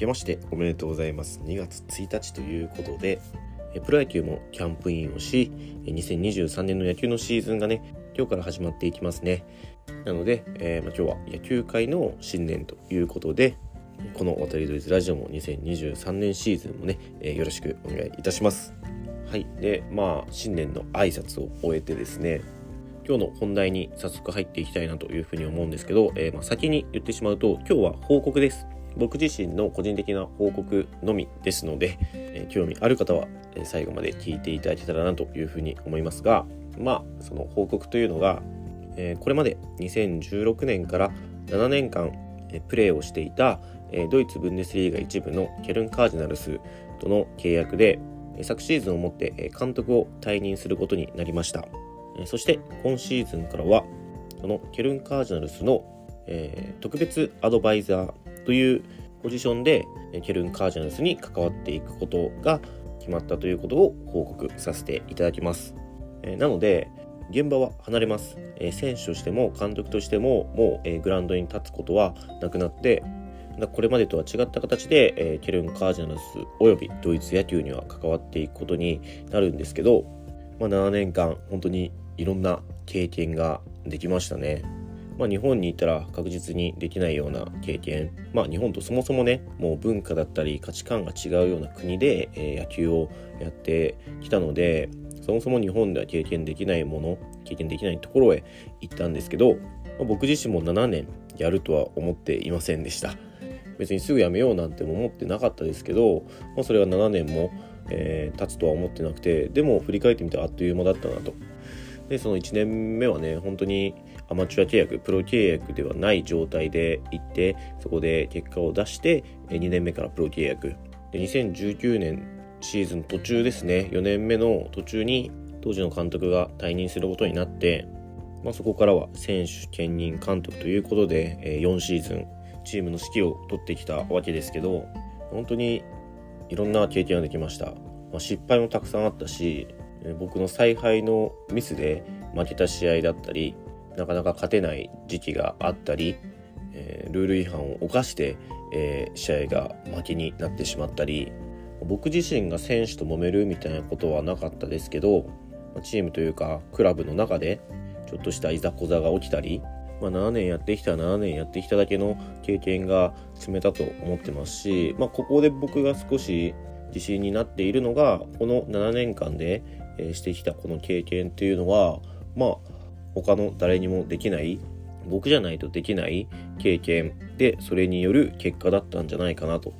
けましておめでとうございます。2月1日ということで、プロ野球もキャンプインをし、2023年の野球のシーズンがね、今日から始まっていきますね。なので、えー、ま、今日は野球界の新年ということで、この渡り鳥ズラジオも2023年シーズンもね、えー、よろしくお願いいたします。はい。で、まあ、新年の挨拶を終えてですね、今日の本題に早速入っていきたいなというふうに思うんですけど、えー、ま、先に言ってしまうと、今日は報告です。僕自身の個人的な報告のみですので、え、興味ある方は最後まで聞いていただけたらなというふうに思いますが、まあ、その報告というのが、え、これまで2016年から7年間、えプレーをしていた、えドイツブンデスリーガ1部のケルン・カージナルスとの契約で、昨シーズンをもって監督を退任することになりました。そして今シーズンからは、そのケルン・カージナルスの、え、特別アドバイザーというポジションでケルン・カージナルスに関わっていくことが決まったということを報告させていただきます。え、なので、現場は離れます、え、選手としても監督としてももう、え、グラウンドに立つことはなくなってこれまでとは違った形で、え、ケルン・カージナルスおよびドイツ野球には関わっていくことになるんですけど、まあ、7年間本当にいろんな経験ができましたね。まあ、日本にいたら確実にできないような経験、まあ、日本とそもそもねもう文化だったり価値観が違うような国で、えー、野球をやってきたのでそもそも日本では経験できないもの経験できないところへ行ったんですけど、まあ、僕自身も7年やるとは思っていませんでした。別にすぐ辞めようなんても思ってなかったですけど、まあ、それが7年も、えー、経つとは思ってなくてでも振り返ってみたらあっという間だったなと。でその1年目はね本当にアマチュア契約プロ契約ではない状態で行ってそこで結果を出して2年目からプロ契約。で2019年シーズン途中ですね。4年目の途中に当時の監督が退任することになって、まあ、そこからは選手兼任監督ということで4シーズンチームの指揮を取ってきたわけですけど本当にいろんな経験ができました、まあ、失敗もたくさんあったし僕の采配のミスで負けた試合だったりなかなか勝てない時期があったり、えー、ルール違反を犯して、えー、試合が負けになってしまったり僕自身が選手と揉めるみたいなことはなかったですけどチームというかクラブの中でちょっとしたいざこざが起きたり、まあ、7年やってきた7年やってきただけの経験が積めたと思ってますし、まあ、ここで僕が少し自信になっているのがこの7年間でえしてきたこの経験っていうのはまあ他の誰にもできない僕じゃないとできない経験でそれによる結果だったんじゃないかなと、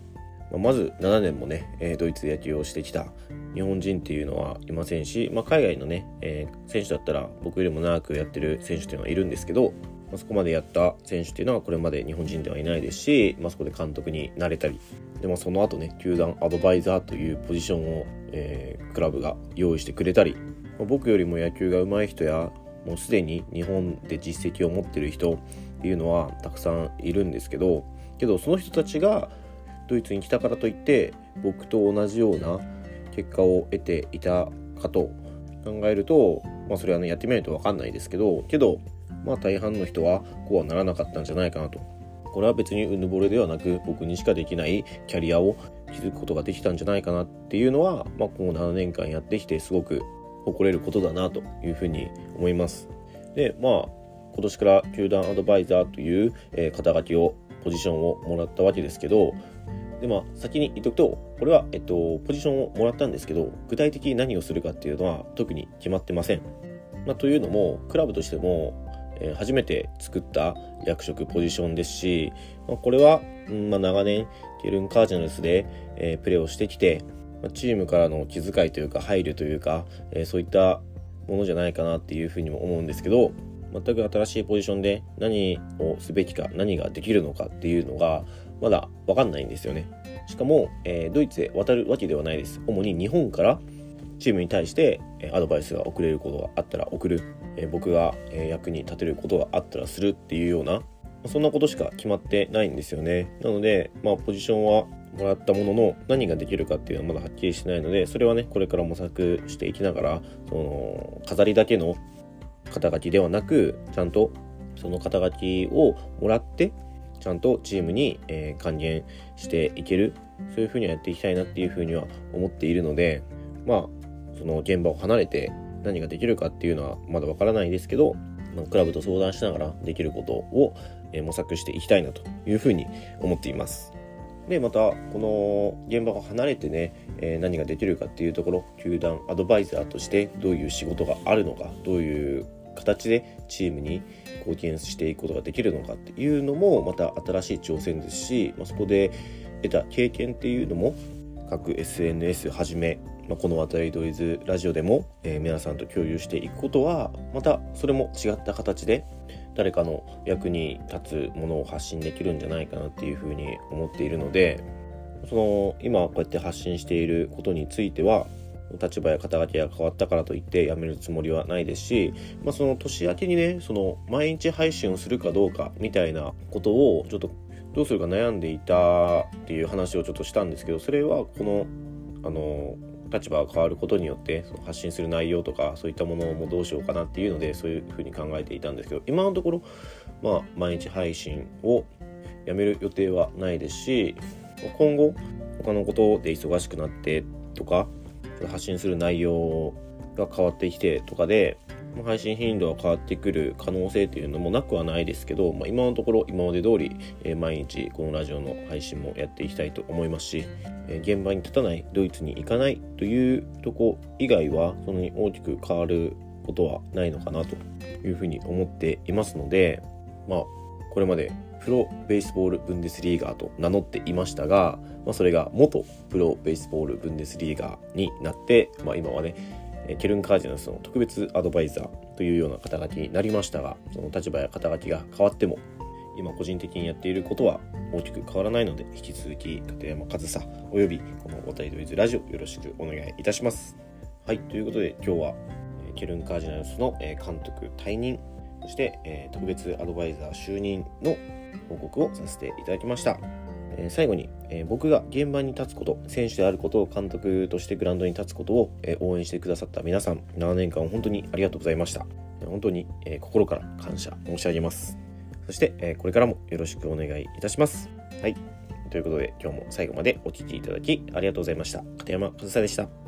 まあ、まず7年もね、えドイツで野球をしてきた。日本人っていうのはいませんし、まあ、海外のね、えー、選手だったら僕よりも長くやってる選手っていうのはいるんですけど、まあ、そこまでやった選手っていうのはこれまで日本人ではいないですし、まあ、そこで監督になれたりで、もその後ね球団アドバイザーというポジションをえー、クラブが用意してくれたり、まあ、僕よりも野球が上手い人やもうすでに日本で実績を持ってる人っていうのはたくさんいるんですけどけどその人たちがドイツに来たからといって僕と同じような結果を得ていたかと考えると、まあ、それはねやってみないと分かんないですけどけどまあ大半の人はこうはならなかったんじゃないかなとこれは別にうぬぼれではなく僕にしかできないキャリアを築くことができたんじゃないかなっていうのは、まあ、今後7年間やってきてすごく誇れることだなというふうに思います。でまあ今年から球団アドバイザーという、え、肩書きをポジションをもらったわけですけどでまあ先に言っとくとこれは、えっと、ポジションをもらったんですけど具体的に何をするかっていうのは特に決まってません。まあ、というのもクラブとしてもえ初めて作った役職ポジションですし、まあ、これは、うんまあ、長年ケルン・カージナルスで、えー、プレーをしてきて、ま、チームからの気遣いというか配慮というか、えー、そういったものじゃないかなっていうふうにも思うんですけど全く新しいポジションで何をすべきか何ができるのかっていうのがまだ分かんないんですよね。しかも、えー、ドイツへ渡るわけではないです。主に日本からチームに対してアドバイスが送れることがあったら送る。え僕が役に立てることがあったらするっていうようなそんなことしか決まってないんですよね。なのでまあポジションはもらったものの何ができるかっていうのはまだはっきりしてないのでそれはねこれから模索していきながらその飾りだけの肩書きではなくちゃんとその肩書きをもらってちゃんとチームに、え還元していけるそういうふうにはやっていきたいなっていうふうには思っているのでまあその現場を離れて何ができるかっていうのはまだわからないですけど、まクラブと相談しながらできることを、え模索していきたいなというふうに思っています。でまたこの現場を離れてね、え何ができるかっていうところ球団アドバイザーとしてどういう仕事があるのかどういう形でチームに貢献していくことができるのかっていうのもまた新しい挑戦ですし、まあ、そこで得た経験っていうのも各 SNS はじめ、まあ、この渡りドイズラジオでも、えー、皆さんと共有していくことはまたそれも違った形で誰かの役に立つものを発信できるんじゃないかなっていうふうに思っているのでその今こうやって発信していることについては立場や肩書きが変わったからといって辞めるつもりはないですし、まあ、その年明けにねその毎日配信をするかどうかみたいなことをちょっとどうするか悩んでいたっていう話をちょっとしたんですけどそれはこのあの立場が変わることによってその発信する内容とかそういったものもどうしようかなっていうのでそういうふうに考えていたんですけど今のところ、まあ、毎日配信をやめる予定はないですし今後他のことで忙しくなってとか発信する内容が変わってきてとかで配信頻度が変わってくる可能性っていうのもなくはないですけど、まあ、今のところ今まで通り、毎日このラジオの配信もやっていきたいと思いますし、現場に立たないドイツに行かないというとこ以外はそんなに大きく変わることはないのかなというふうに思っていますのでまあこれまでプロベースボールブンデスリーガーと名乗っていましたが、まあ、それが元プロベースボールブンデスリーガーになって、まあ、今はねケルン・カージナルスの特別アドバイザーというような肩書きになりましたがその立場や肩書きが変わっても今個人的にやっていることは大きく変わらないので引き続き立山和沙およびこの「おたいドイズラジオ」よろしくお願いいたします。はいということで今日はケルン・カージナルスの監督退任そして特別アドバイザー就任の報告をさせていただきました。え最後に、え僕が現場に立つこと選手であることを監督としてグラウンドに立つことを、え応援してくださった皆さん7年間本当にありがとうございました。本当に、え心から感謝申し上げます。そして、えこれからもよろしくお願いいたします。はい。ということで今日も最後までお聴きいただきありがとうございました。片山和沙でした。